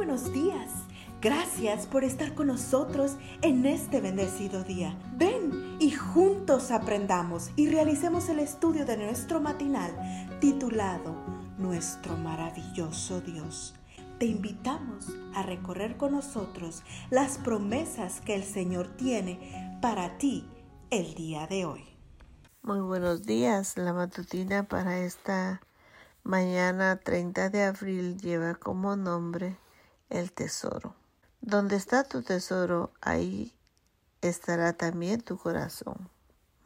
buenos días. Gracias por estar con nosotros en este bendecido día. Ven y juntos aprendamos y realicemos el estudio de nuestro matinal titulado Nuestro maravilloso Dios. Te invitamos a recorrer con nosotros las promesas que el Señor tiene para ti el día de hoy. Muy buenos días. La matutina para esta mañana 30 de abril lleva como nombre el tesoro. Donde está tu tesoro, ahí estará también tu corazón.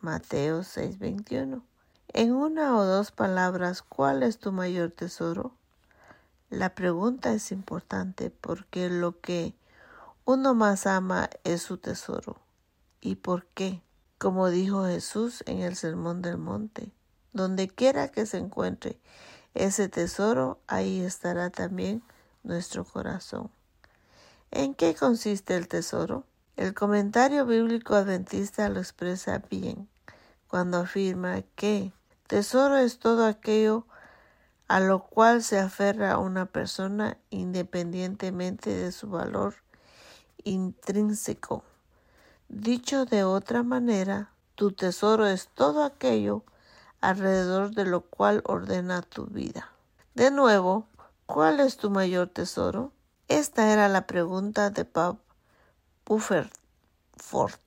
Mateo 6:21. En una o dos palabras, ¿cuál es tu mayor tesoro? La pregunta es importante porque lo que uno más ama es su tesoro. ¿Y por qué? Como dijo Jesús en el Sermón del Monte, donde quiera que se encuentre ese tesoro, ahí estará también nuestro corazón. ¿En qué consiste el tesoro? El comentario bíblico adventista lo expresa bien cuando afirma que tesoro es todo aquello a lo cual se aferra una persona independientemente de su valor intrínseco. Dicho de otra manera, tu tesoro es todo aquello alrededor de lo cual ordena tu vida. De nuevo, ¿cuál es tu mayor tesoro? Esta era la pregunta de Bob Ford.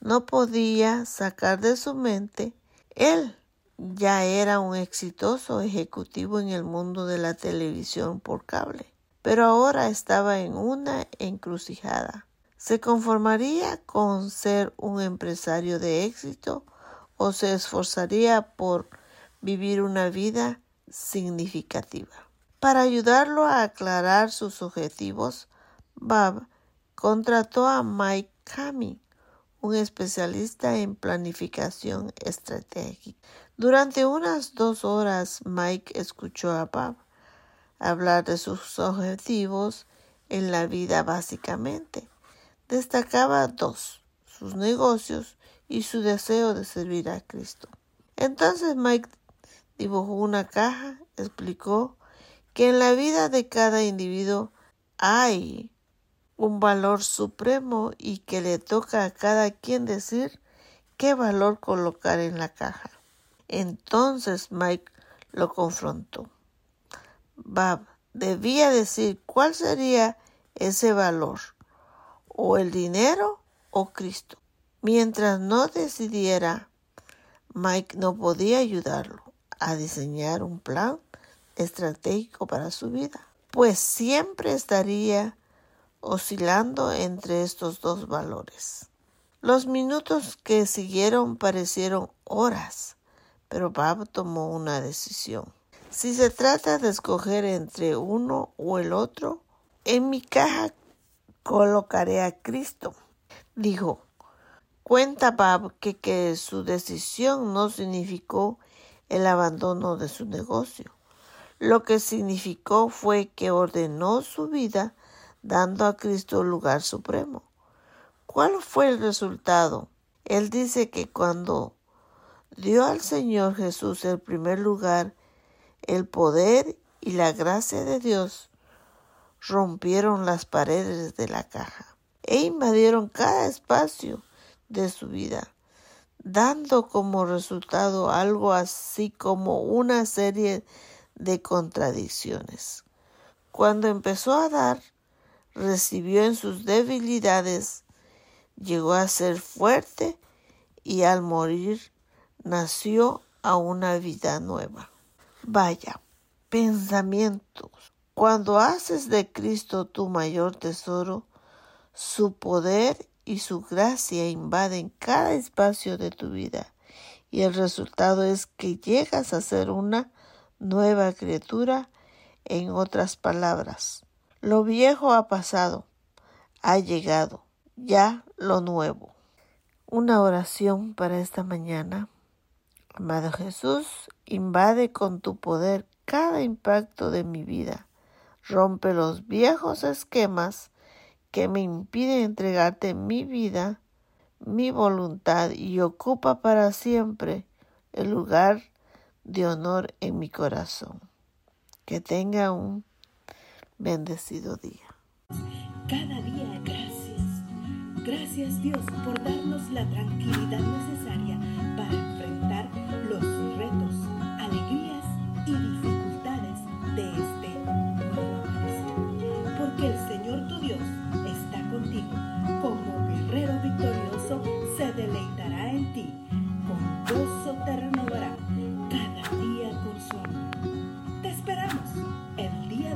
No podía sacar de su mente. Él ya era un exitoso ejecutivo en el mundo de la televisión por cable, pero ahora estaba en una encrucijada. ¿Se conformaría con ser un empresario de éxito o se esforzaría por vivir una vida significativa? Para ayudarlo a aclarar sus objetivos, Bob contrató a Mike Kami, un especialista en planificación estratégica. Durante unas dos horas, Mike escuchó a Bob hablar de sus objetivos en la vida básicamente destacaba dos, sus negocios y su deseo de servir a Cristo. Entonces Mike dibujó una caja, explicó que en la vida de cada individuo hay un valor supremo y que le toca a cada quien decir qué valor colocar en la caja. Entonces Mike lo confrontó. Bab debía decir cuál sería ese valor o el dinero o Cristo. Mientras no decidiera, Mike no podía ayudarlo a diseñar un plan estratégico para su vida, pues siempre estaría oscilando entre estos dos valores. Los minutos que siguieron parecieron horas, pero Bob tomó una decisión. Si se trata de escoger entre uno o el otro, en mi caja colocaré a Cristo. Dijo, cuenta Bab que, que su decisión no significó el abandono de su negocio. Lo que significó fue que ordenó su vida dando a Cristo el lugar supremo. ¿Cuál fue el resultado? Él dice que cuando dio al Señor Jesús el primer lugar, el poder y la gracia de Dios rompieron las paredes de la caja e invadieron cada espacio de su vida, dando como resultado algo así como una serie de contradicciones. Cuando empezó a dar, recibió en sus debilidades, llegó a ser fuerte y al morir nació a una vida nueva. Vaya, pensamientos, cuando haces de Cristo tu mayor tesoro, su poder y su gracia invaden cada espacio de tu vida y el resultado es que llegas a ser una nueva criatura. En otras palabras, lo viejo ha pasado, ha llegado, ya lo nuevo. Una oración para esta mañana. Amado Jesús, invade con tu poder cada impacto de mi vida Rompe los viejos esquemas que me impiden entregarte mi vida, mi voluntad y ocupa para siempre el lugar de honor en mi corazón. Que tenga un bendecido día. Cada día gracias. Gracias Dios por darnos la tranquilidad necesaria para